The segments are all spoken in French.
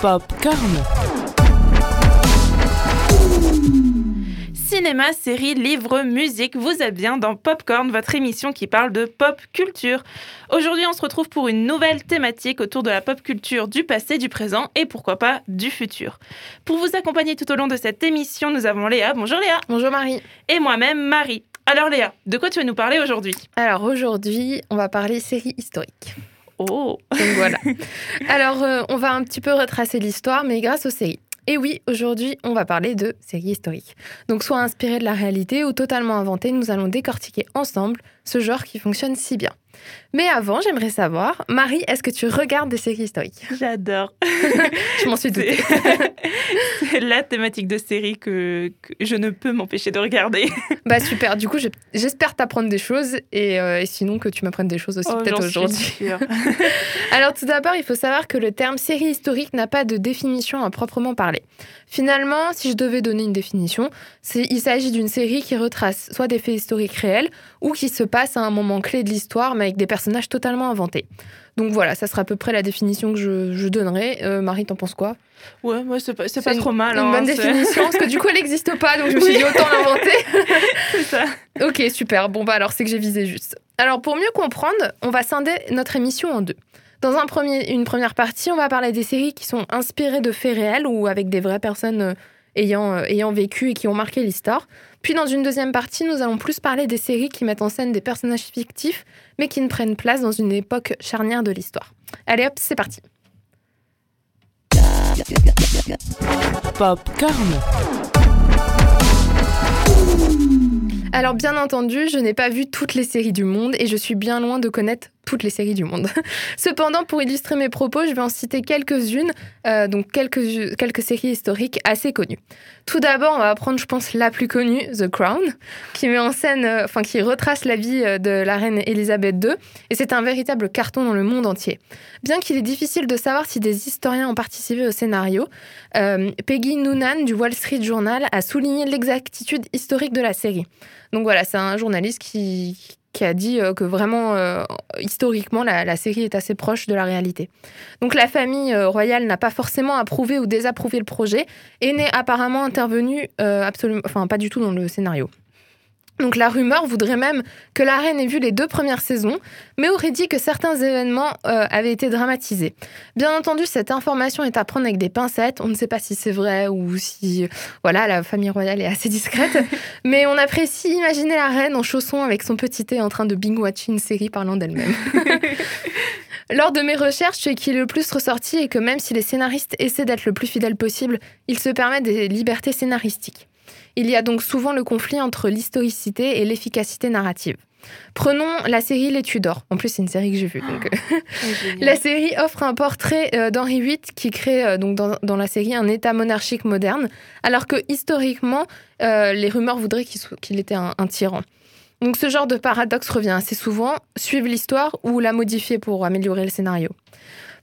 Popcorn. Cinéma, série, livre, musique, vous êtes bien dans Popcorn, votre émission qui parle de pop culture. Aujourd'hui, on se retrouve pour une nouvelle thématique autour de la pop culture du passé, du présent et pourquoi pas du futur. Pour vous accompagner tout au long de cette émission, nous avons Léa. Bonjour Léa. Bonjour Marie. Et moi-même, Marie. Alors Léa, de quoi tu vas nous parler aujourd'hui? Alors aujourd'hui, on va parler série historique. Oh Donc voilà. Alors euh, on va un petit peu retracer l'histoire, mais grâce aux séries. Et oui, aujourd'hui, on va parler de séries historiques. Donc soit inspirées de la réalité ou totalement inventées, nous allons décortiquer ensemble ce genre qui fonctionne si bien. Mais avant, j'aimerais savoir, Marie, est-ce que tu regardes des séries historiques? J'adore. Je m'en suis doutée. C'est la thématique de série que, que je ne peux m'empêcher de regarder. bah super, du coup, je- j'espère t'apprendre des choses et, euh, et sinon que tu m'apprennes des choses aussi Oh, peut-être aujourd'hui. Alors tout d'abord, il faut savoir que le terme série historique n'a pas de définition à proprement parler. Finalement, si je devais donner une définition, il s'agit d'une série qui retrace soit des faits historiques réels ou qui se passe à un moment clé de l'histoire mais avec des personnages totalement inventés. Donc voilà, ça sera à peu près la définition que je, je donnerai. Euh, Marie, t'en penses quoi? Ouais, moi, c'est pas, pas une- trop mal. Une hein, bonne définition, parce que du coup elle n'existe pas, donc je me suis Oui. dit autant l'inventer. C'est ça. Ok, super. Bon, bah alors c'est que j'ai visé juste. Alors pour mieux comprendre, on va scinder notre émission en deux. Dans un premier, une première partie, on va parler des séries qui sont inspirées de faits réels ou avec des vraies personnes euh, ayant, euh, ayant vécu et qui ont marqué l'histoire. Puis dans une deuxième partie, nous allons plus parler des séries qui mettent en scène des personnages fictifs, mais qui ne prennent place dans une époque charnière de l'histoire. Allez hop, c'est parti. Popcorn. Alors bien entendu, je n'ai pas vu toutes les séries du monde et je suis bien loin de connaître toutes les séries du monde. Cependant, pour illustrer mes propos, je vais en citer quelques-unes, euh, donc quelques, quelques séries historiques assez connues. Tout d'abord, on va prendre, je pense, la plus connue, The Crown, qui met en scène, euh, enfin qui retrace la vie euh, de la reine Elisabeth II, et c'est un véritable carton dans le monde entier. Bien qu'il est difficile de savoir si des historiens ont participé au scénario, Peggy Noonan du Wall Street Journal a souligné l'exactitude historique de la série. Donc voilà, c'est un journaliste qui, qui a dit euh, que vraiment, euh, historiquement, la, série est assez proche de la réalité. Donc la famille euh, royale n'a pas forcément approuvé ou désapprouvé le projet et n'est apparemment intervenue absolument, enfin pas du tout dans le scénario. Donc la rumeur voudrait même que la reine ait vu les deux premières saisons, mais aurait dit que certains événements euh, avaient été dramatisés. Bien entendu, cette information est à prendre avec des pincettes. On ne sait pas si c'est vrai ou si, voilà, la famille royale est assez discrète. mais on apprécie imaginer la reine en chaussons avec son petit thé en train de binge-watcher une série parlant d'elle-même. Lors de mes recherches, ce qui est le plus ressorti est que même si les scénaristes essaient d'être le plus fidèles possible, ils se permettent des libertés scénaristiques. Il y a donc souvent le conflit entre l'historicité et l'efficacité narrative. Prenons la série Les Tudors. En plus, c'est une série que j'ai vue. Donc, euh, la série offre un portrait euh, d'Henri VIII qui crée euh, donc dans, dans la série un État monarchique moderne, alors que historiquement, euh, les rumeurs voudraient qu'il était un, un tyran. Donc ce genre de paradoxe revient assez souvent, suivre l'histoire ou la modifier pour améliorer le scénario.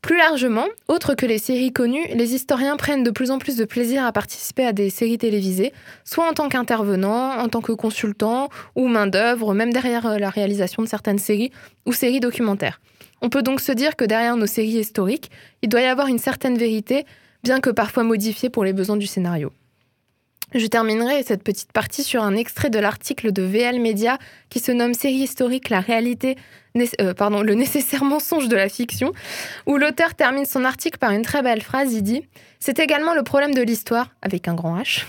Plus largement, autre que les séries connues, les historiens prennent de plus en plus de plaisir à participer à des séries télévisées, soit en tant qu'intervenant, en tant que consultant ou main-d'œuvre, même derrière euh, la réalisation de certaines séries ou séries documentaires. On peut donc se dire que derrière nos séries historiques, il doit y avoir une certaine vérité, bien que parfois modifiée pour les besoins du scénario. Je terminerai cette petite partie sur un extrait de l'article de VL Media qui se nomme Série historique, la réalité, euh, pardon, le nécessaire mensonge de la fiction, où l'auteur termine son article par une très belle phrase. Il dit C'est également le problème de l'histoire, avec un grand H.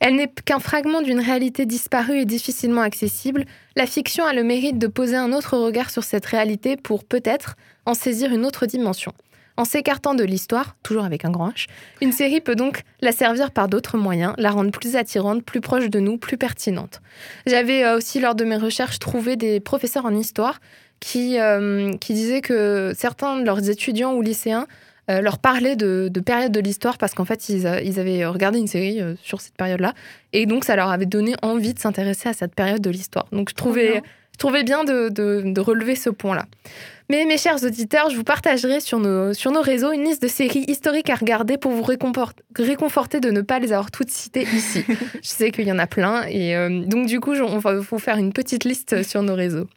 Elle n'est qu'un fragment d'une réalité disparue et difficilement accessible. La fiction a le mérite de poser un autre regard sur cette réalité pour peut-être en saisir une autre dimension. En s'écartant de l'histoire, toujours avec un grand H, une série peut donc la servir par d'autres moyens, la rendre plus attirante, plus proche de nous, plus pertinente. J'avais euh, aussi, lors de mes recherches, trouvé des professeurs en histoire qui, euh, qui disaient que certains de leurs étudiants ou lycéens euh, leur parlaient de, de périodes de l'histoire parce qu'en fait, ils, avaient regardé une série sur cette période-là et donc ça leur avait donné envie de s'intéresser à cette période de l'histoire. Donc je trouvais, bien. Je trouvais bien de, de- de relever ce point-là. Mais mes chers auditeurs, je vous partagerai sur nos, sur nos réseaux une liste de séries historiques à regarder pour vous réconfort- réconforter de ne pas les avoir toutes citées ici. je sais qu'il y en a plein et euh, donc du coup, on va vous faire une petite liste sur nos réseaux.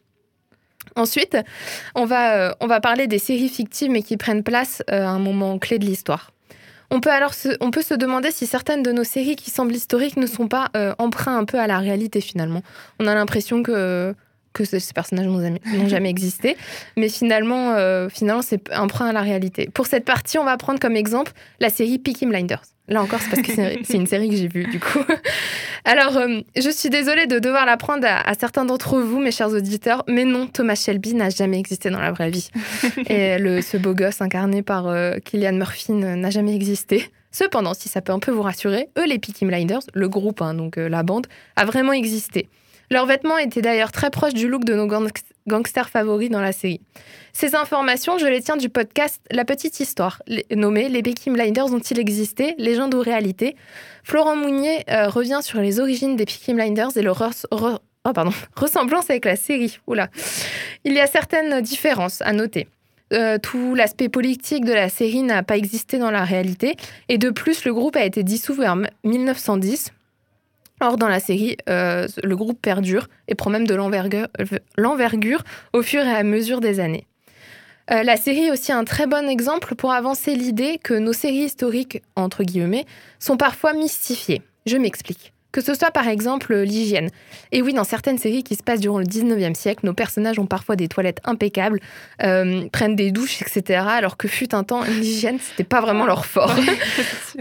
Ensuite, on va, on va parler des séries fictives mais qui prennent place à un moment clé de l'histoire. On peut alors se, on peut se demander si certaines de nos séries qui semblent historiques ne sont pas euh, emprunts un peu à la réalité finalement. On a l'impression que que ces personnages n'ont jamais, existé, mais finalement, euh, finalement c'est à la réalité. Pour cette partie, on va prendre comme exemple la série Peaky Blinders. Là encore, c'est parce que c'est une série que j'ai vue, du coup. Alors, euh, je suis désolée de devoir l'apprendre à, certains d'entre vous, mes chers auditeurs, mais non, Thomas Shelby n'a jamais existé dans la vraie vie. Et le, ce beau gosse incarné par euh, Killian Murphy n'a jamais existé. Cependant, si ça peut un peu vous rassurer, eux, les Peaky Blinders, le groupe, hein, donc euh, la bande, a vraiment existé. Leurs vêtements étaient d'ailleurs très proches du look de nos gangsters favoris dans la série. Ces informations, je les tiens du podcast La Petite Histoire, nommé Les Peaky Blinders ont-ils existé Légende ou réalité? Florent Mounier euh, revient sur les origines des Peaky Blinders et leur oh, ressemblance avec la série. Oula. Il y a certaines différences à noter. Euh, tout l'aspect politique de la série n'a pas existé dans la réalité. Et de plus, le groupe a été dissous vers 1910. Or, dans la série, euh, le groupe perdure et prend même de l'envergure au fur et à mesure des années. Euh, la série est aussi un très bon exemple pour avancer l'idée que nos séries historiques, entre guillemets, sont parfois mystifiées. Je m'explique. Que ce soit par exemple l'hygiène. Et oui, dans certaines séries qui se passent durant le 19e siècle, nos personnages ont parfois des toilettes impeccables, euh, prennent des douches, etc. Alors que fut un temps, l'hygiène, c'était pas vraiment leur fort.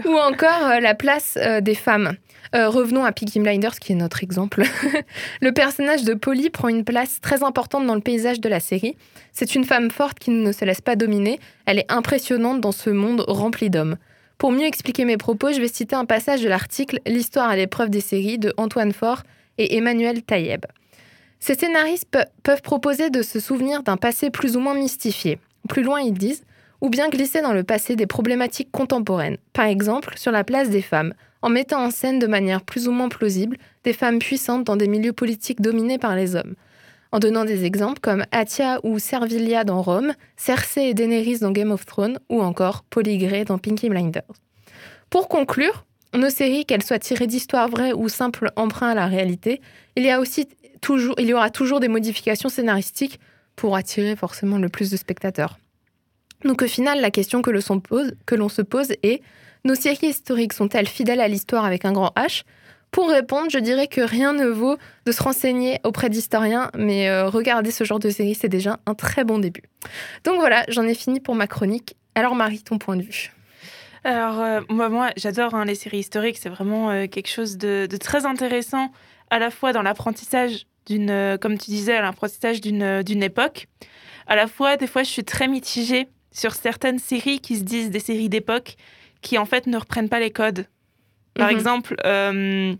Ou encore la place des femmes. Euh, revenons à Peaky Blinders, qui est notre exemple. le personnage de Polly prend une place très importante dans le paysage de la série. C'est une femme forte qui ne se laisse pas dominer. Elle est impressionnante dans ce monde rempli d'hommes. Pour mieux expliquer mes propos, je vais citer un passage de l'article L'histoire à l'épreuve des séries de Antoine Faure et Emmanuel Taïeb. Ces scénaristes peuvent proposer de se souvenir d'un passé plus ou moins mystifié. Plus loin, ils disent ou bien glisser dans le passé des problématiques contemporaines, par exemple sur la place des femmes, en mettant en scène de manière plus ou moins plausible des femmes puissantes dans des milieux politiques dominés par les hommes. En donnant des exemples comme Atia ou Servilia dans Rome, Cersei et Daenerys dans Game of Thrones ou encore Polygray dans Pinky Blinders. Pour conclure, nos séries, qu'elles soient tirées d'histoires vraies ou simples emprunts à la réalité, il y, a aussi toujours, il y aura toujours des modifications scénaristiques pour attirer forcément le plus de spectateurs. Donc au final, la question que l'on se pose est nos séries historiques sont-elles fidèles à l'histoire avec un grand H? Pour répondre, je dirais que rien ne vaut de se renseigner auprès d'historiens, mais euh, regarder ce genre de série, c'est déjà un très bon début. Donc voilà, j'en ai fini pour ma chronique. Alors Marie, ton point de vue? Alors, euh, moi, j'adore hein, les séries historiques. C'est vraiment euh, quelque chose de, très intéressant, à la fois dans l'apprentissage d'une, comme tu disais, l'apprentissage d'une époque. À la fois, des fois, je suis très mitigée sur certaines séries qui se disent des séries d'époque qui en fait ne reprennent pas les codes. Par mhm. exemple, euh,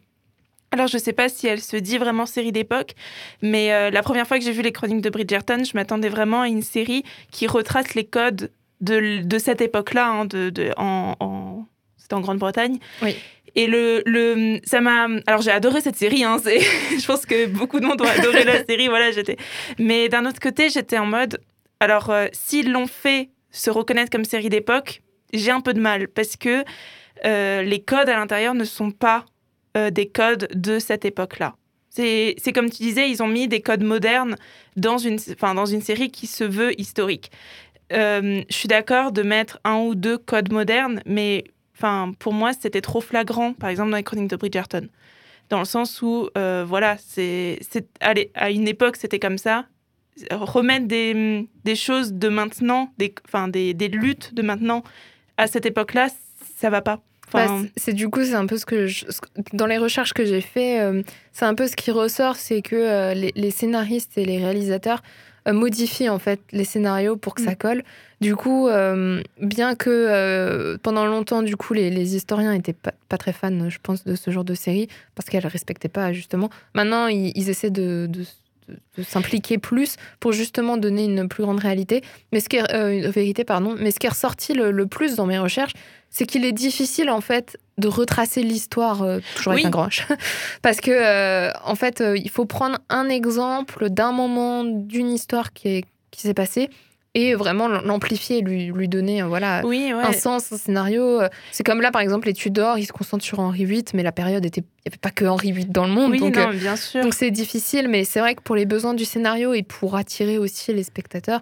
alors je sais pas si elle se dit vraiment série d'époque, mais euh, la première fois que j'ai vu les chroniques de Bridgerton, je m'attendais vraiment à une série qui retrace les codes de, de cette époque-là, hein, de, de, en, en... c'était en Grande-Bretagne. Oui. Et le, le ça m'a. Alors j'ai adoré cette série. Hein, je pense que beaucoup de monde ont adoré la série. Voilà, j'étais. Mais d'un autre côté, j'étais en mode. Alors euh, s'ils l'ont fait se reconnaître comme série d'époque, j'ai un peu de mal parce que euh, les codes à l'intérieur ne sont pas euh, des codes de cette époque-là. C'est comme tu disais, ils ont mis des codes modernes dans une, dans une série qui se veut historique. Euh, je suis d'accord de mettre un ou deux codes modernes, mais enfin, pour moi, c'était trop flagrant, par exemple dans les chroniques de Bridgerton. Dans le sens où, voilà, c'est à une époque, c'était comme ça. Remettre des, choses de maintenant, enfin, des luttes de maintenant à cette époque-là, ça va pas. Bah, c'est du coup, c'est un peu ce que dans les recherches que j'ai fait, euh, c'est un peu ce qui ressort, c'est que euh, les, scénaristes et les réalisateurs euh, modifient en fait les scénarios pour que ça mm. colle. Du coup, bien que pendant longtemps, du coup, les, historiens étaient pas, très fans, je pense, de ce genre de série parce qu'elles respectaient pas justement. Maintenant, ils, essaient de de, s'impliquer plus pour justement donner une plus grande réalité. Mais ce qui est, euh, vérité, pardon. Mais ce qui est ressorti le, plus dans mes recherches, c'est qu'il est difficile en fait de retracer l'histoire euh, toujours avec un grand H. parce que euh, en fait, il faut prendre un exemple d'un moment d'une histoire qui est qui s'est passé et vraiment l'amplifier, lui, lui donner voilà, oui, un sens, un scénario. C'est comme là, par exemple, les Tudors, ils se concentrent sur Henri VIII, mais la période était. Il n'y avait pas que Henri VIII dans le monde. Oui, donc, non, bien sûr. Donc c'est difficile, mais c'est vrai que pour les besoins du scénario et pour attirer aussi les spectateurs,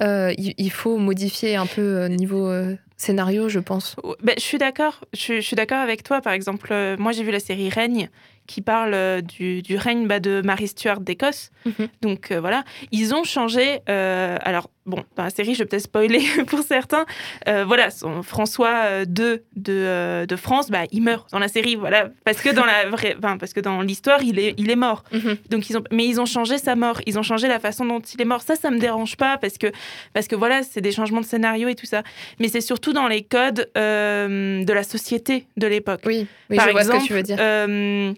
il, il, faut modifier un peu niveau scénario, je pense. Ben, je suis d'accord. Je, je, suis d'accord avec toi. Par exemple, moi j'ai vu la série Règne qui parle euh, du, du règne bah, de Marie Stuart d'Écosse. Mhm. Donc euh, voilà, ils ont changé. Euh, alors bon, dans la série, je vais peut-être spoiler pour certains. voilà, son François II de, de France, bah, il meurt dans la série. Voilà, parce que dans la vraie, enfin, parce que dans l'histoire, il est, il est mort. Mhm. Donc ils ont, mais ils ont changé sa mort. Ils ont changé la façon dont il est mort. Ça, ça me dérange pas parce que parce que voilà, c'est des changements de scénario et tout ça. Mais c'est surtout dans les codes de la société de l'époque. Oui, oui Par je exemple, vois ce que tu veux dire.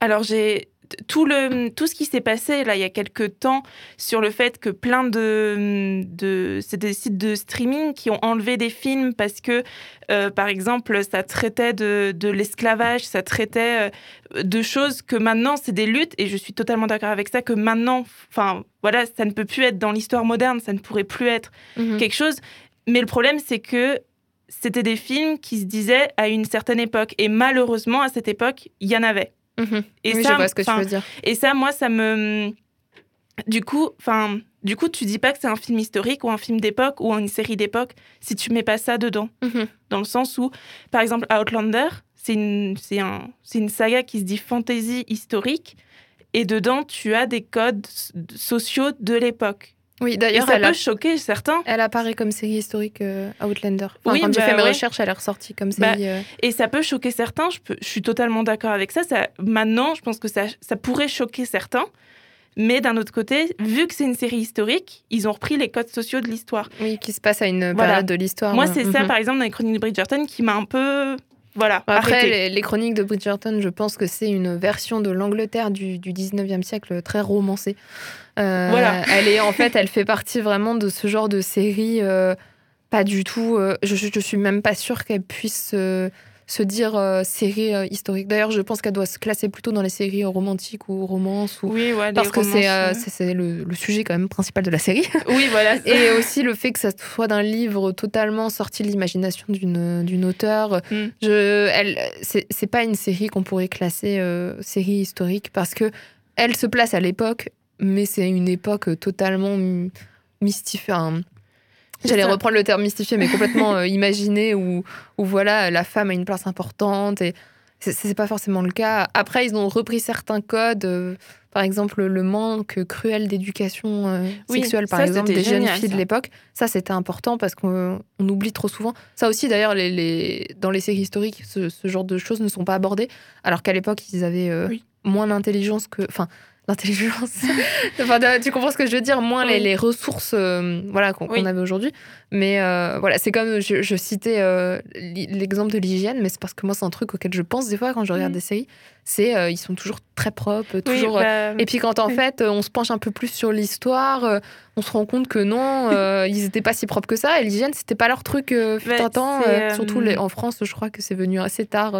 Alors j'ai tout, le, tout ce qui s'est passé là il y a quelques temps sur le fait que plein de, de c'est des sites de streaming qui ont enlevé des films parce que euh, par exemple ça traitait de, de l'esclavage, ça traitait euh, de choses que maintenant c'est des luttes et je suis totalement d'accord avec ça que maintenant enfin voilà ça ne peut plus être dans l'histoire moderne, ça ne pourrait plus être mhm. quelque chose. Mais le problème c'est que c'était des films qui se disaient à une certaine époque et malheureusement à cette époque il y en avait. Et ça, je vois ce que tu veux dire. Et ça, moi, ça me. Du coup, enfin, du coup, tu dis pas que c'est un film historique ou un film d'époque ou une série d'époque si tu mets pas ça dedans. Mhm. Dans le sens où, par exemple, Outlander, c'est une, c'est un, c'est une saga qui se dit fantasy historique et dedans, tu as des codes sociaux de l'époque. Oui, d'ailleurs, ça peut choquer certains. Elle apparaît comme série historique euh, Outlander. oui, quand j'ai bah fait mes recherches, elle est ressortie comme bah, série. Euh. Et ça peut choquer certains. Je, peux, je suis totalement d'accord avec ça. ça. Maintenant, je pense que ça, ça pourrait choquer certains. Mais d'un autre côté, vu que c'est une série historique, ils ont repris les codes sociaux de l'histoire. Oui, qui se passe à une période de l'histoire. Moi, c'est ça, mhm. par exemple, dans les chroniques de Bridgerton, qui m'a un peu voilà. Après, les, chroniques de Bridgerton, je pense que c'est une version de l'Angleterre du, du 19e siècle très romancée. Euh, voilà. Elle est en fait, elle fait partie vraiment de ce genre de série. Euh, pas du tout. Euh, je, je, suis même pas sûre qu'elle puisse se dire euh, série euh, historique. D'ailleurs, je pense qu'elle doit se classer plutôt dans les séries romantiques ou romances. Ou... Oui, Parce que euh, c'est le, le, sujet quand même principal de la série. Oui, voilà. Et aussi le fait que ça soit d'un livre totalement sorti de l'imagination d'une auteure. Mm. Je, c'est pas une série qu'on pourrait classer série historique parce que elle se place à l'époque, mais c'est une époque totalement mystifiée. J'allais reprendre le terme mystifié, mais complètement euh, imaginé, où, où voilà, la femme a une place importante. Et c'est pas forcément le cas. Après, ils ont repris certains codes. Euh, par exemple, le manque cruel d'éducation euh, sexuelle, par exemple, des jeunes filles de l'époque. Ça, c'était important parce qu'on oublie trop souvent. Ça aussi, d'ailleurs, les, les, dans les séries historiques, ce, genre de choses ne sont pas abordées. Alors qu'à l'époque, ils avaient moins d'intelligence que. Enfin, l'intelligence. enfin, tu comprends ce que je veux dire Moins les, les, ressources euh, voilà, qu'on avait aujourd'hui. Mais euh, voilà, c'est comme je, citais euh, l'exemple de l'hygiène, mais c'est parce que moi, c'est un truc auquel je pense des fois quand je regarde mm. des séries. C'est ils sont toujours très propres, toujours. Bah, et puis quand en fait, on se penche un peu plus sur l'histoire, on se rend compte que non, ils n'étaient pas si propres que ça. Et l'hygiène, c'était pas leur truc fut bah, un temps. surtout les, en France, je crois que c'est venu assez tard.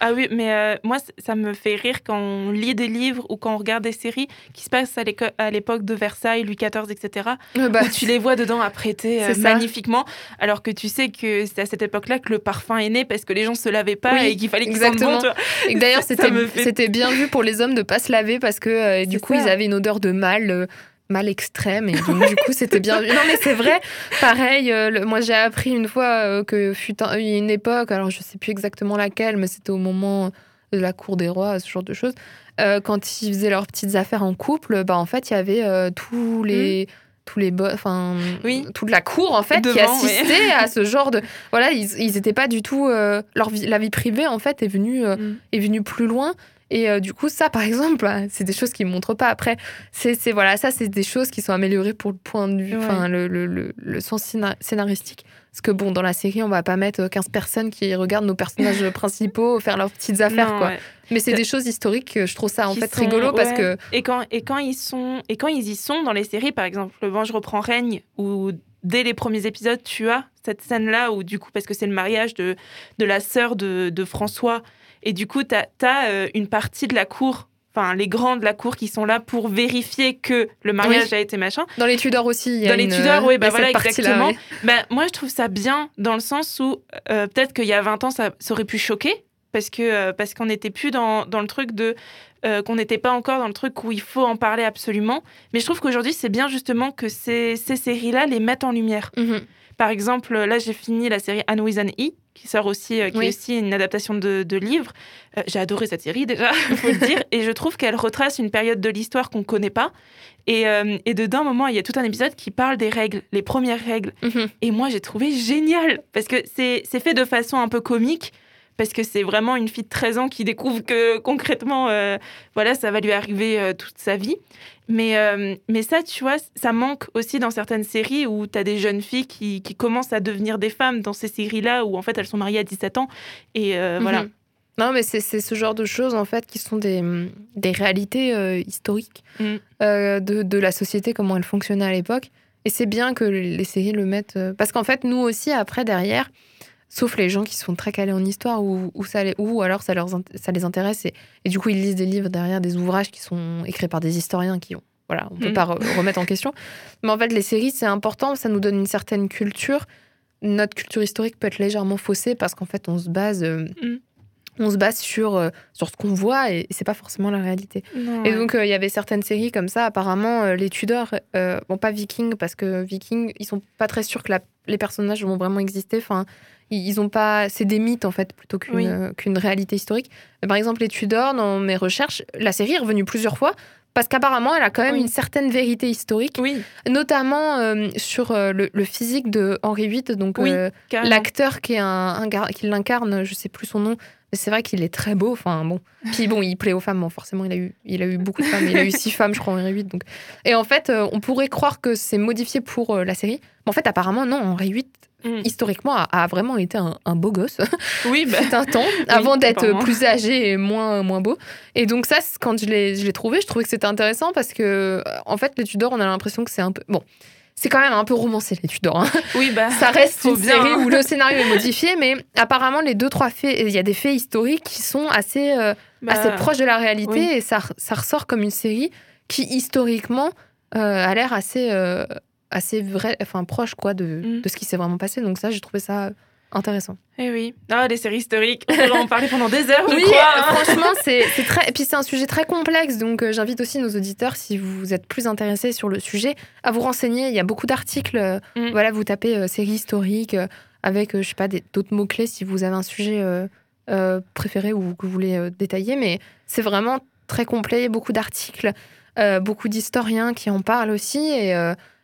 Ah oui, mais moi, ça me fait rire quand on lit des livres ou quand on regarde des séries qui se passent à l'époque de Versailles, Louis XIV, etc., bah, où tu les vois dedans apprêtés euh, magnifiquement, alors que tu sais que c'est à cette époque-là que le parfum est né parce que les gens se lavaient pas et qu'il fallait qu'ils sentent bon. D'ailleurs, c'était bien vu pour les hommes de pas se laver parce que euh, du coup, ils avaient une odeur de mal. Euh, mal extrême et donc du coup c'était bien non mais c'est vrai pareil moi j'ai appris une fois que fut une époque alors je sais plus exactement laquelle mais c'était au moment de la cour des rois ce genre de choses euh, quand ils faisaient leurs petites affaires en couple, bah, en fait, il y avait euh, tous les. Mmh. Tous les enfin oui. toute la cour en fait qui assistait à ce genre de voilà ils ils étaient pas du tout euh, leur vie, la vie privée en fait est venue mmh. est venue plus loin et du coup ça par exemple c'est des choses qui montrent pas après c'est voilà ça c'est des choses qui sont améliorées pour le point de vue enfin le, le, le, le, sens scénaristique parce que bon, dans la série, on va pas mettre 15 personnes qui regardent nos personnages principaux faire leurs petites affaires, quoi. Mais c'est des choses historiques, je trouve ça en fait rigolo parce que. Et quand, et, quand ils sont, et quand ils y sont dans les séries, par exemple, bon, je reprends Règne, où dès les premiers épisodes, tu as cette scène-là où, du coup, parce que c'est le mariage de, de la sœur de, de François, et du coup, tu as, as, euh, une partie de la cour enfin les grands de la cour qui sont là pour vérifier que le mariage a été machin. Dans les Tudors aussi. Il y a dans les une- Tudors, oui, bah a voilà, exactement. ouais. Bah, moi, je trouve ça bien dans le sens où euh, peut-être qu'il y a 20 ans, ça, ça aurait pu choquer parce que euh, parce qu'on n'était plus dans, dans le truc de euh, qu'on n'était pas encore dans le truc où il faut en parler absolument. Mais je trouve qu'aujourd'hui, c'est bien justement que ces, ces séries-là les mettent en lumière. Mhm. Par exemple, là, j'ai fini la série Anne with an E, qui sort aussi, euh, qui Oui. est aussi une adaptation de, de livre. Euh, j'ai adoré cette série déjà, il faut le dire, et je trouve qu'elle retrace une période de l'histoire qu'on ne connaît pas. Et, euh, et de d'un moment, il y a tout un épisode qui parle des règles, les premières règles. Mhm. Et moi, j'ai trouvé génial parce que c'est c'est fait de façon un peu comique. Parce que c'est vraiment une fille de 13 ans qui découvre que concrètement, euh, voilà, ça va lui arriver euh, toute sa vie. Mais, euh, mais ça, tu vois, ça manque aussi dans certaines séries où tu as des jeunes filles qui, qui commencent à devenir des femmes dans ces séries-là où en fait elles sont mariées à 17 ans. Et euh, voilà. Mhm. Non, mais c'est c'est ce genre de choses, en fait, qui sont des, des réalités historiques Mm. de, de la société, comment elle fonctionnait à l'époque. Et c'est bien que les séries le mettent. parce qu'en fait, nous aussi, après, derrière, sauf les gens qui sont très calés en histoire ou, ou, ça ou alors ça, leur, ça les intéresse et, et du coup, ils lisent des livres derrière, des ouvrages qui sont écrits par des historiens qui ont. Voilà, on peut Mm. pas re- remettre en question. Mais en fait, les séries, c'est important, ça nous donne une certaine culture. Notre culture historique peut être légèrement faussée parce qu'en fait, on se base. euh, Mm. on se base sur, euh, sur ce qu'on voit et c'est pas forcément la réalité. Non, Et donc, euh, il y avait certaines séries comme ça. Apparemment, les Tudors, bon, pas Vikings, parce que Vikings, ils sont pas très sûrs que la- les personnages vont vraiment exister. Enfin, ils, ont pas. C'est des mythes, en fait, plutôt qu'une Oui. euh, qu'une réalité historique. Mais par exemple, les Tudors, dans mes recherches, la série est revenue plusieurs fois. Parce qu'apparemment, elle a quand même Oui. une certaine vérité historique, oui, notamment euh, sur euh, le, le physique de Henri VIII, donc l'acteur qui, est un, qui l'incarne, je sais plus son nom, c'est vrai qu'il est très beau. Enfin bon, puis bon, il plaît aux femmes. Bon, forcément, il a eu, il a eu beaucoup de femmes. Il a eu six femmes, je crois, Henri VIII. Donc, et en fait, euh, on pourrait croire que c'est modifié pour euh, la série, mais en fait, apparemment, non. Henri VIII, Mm. historiquement, a, a vraiment été un, un beau gosse. Oui, bah, C'est un temps avant d'être plus âgé et moins moins beau. Et donc ça, quand je l'ai trouvé, je trouvais que c'était intéressant parce que en fait, les Tudors, on a l'impression que c'est un peu bon. C'est quand même un peu romancé les Tudors. hein. oui, bah, Ça reste une bien, série hein. où le scénario est modifié, mais apparemment les deux trois faits, il y a des faits historiques qui sont assez euh, bah, assez proches de la réalité oui. et ça ça ressort comme une série qui historiquement euh, a l'air assez euh, assez vrai, enfin proche quoi de, Mm. de ce qui s'est vraiment passé. Donc ça, j'ai trouvé ça intéressant. Eh oui. Ah, les séries historiques, on en parler pendant des heures, je Oui, crois. hein. franchement, c'est très. Et puis c'est un sujet très complexe, donc euh, j'invite aussi nos auditeurs, si vous êtes plus intéressés sur le sujet, à vous renseigner. Il y a beaucoup d'articles. euh, Mm. Voilà, vous tapez euh, série historique euh, avec, je sais pas, d'autres mots clés si vous avez un sujet préféré ou que vous voulez détailler. Mais c'est vraiment très complet. Il y a beaucoup d'articles, beaucoup d'historiens qui en parlent aussi, et,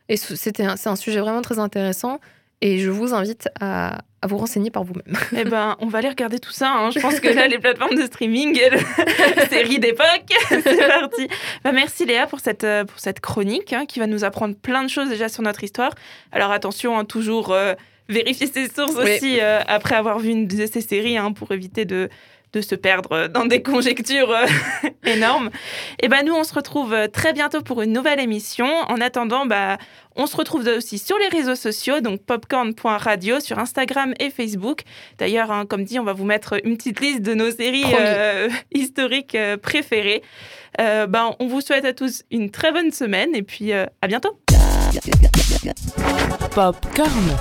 et un- c'est un sujet vraiment très intéressant. Et je vous invite à, à vous renseigner par vous-même. Eh ben, on va aller regarder tout ça. hein. Je pense que là, les plateformes de streaming, séries d'époque, c'est parti. Bah, merci Léa pour cette, euh, pour cette chronique hein, qui va nous apprendre plein de choses déjà sur notre histoire. Alors attention, hein, toujours euh, vérifier ses sources Oui. aussi euh, après avoir vu une de ces séries pour éviter de, de se perdre dans des conjectures euh, énormes. Et ben nous, on se retrouve euh, très bientôt pour une nouvelle émission. En attendant, bah, on se retrouve aussi sur les réseaux sociaux, donc popcorn.radio sur Instagram et Facebook. D'ailleurs, hein, comme dit, on va vous mettre une petite liste de nos séries euh, historiques euh, préférées. Euh, ben, on vous souhaite à tous une très bonne semaine et puis à bientôt. Popcorn.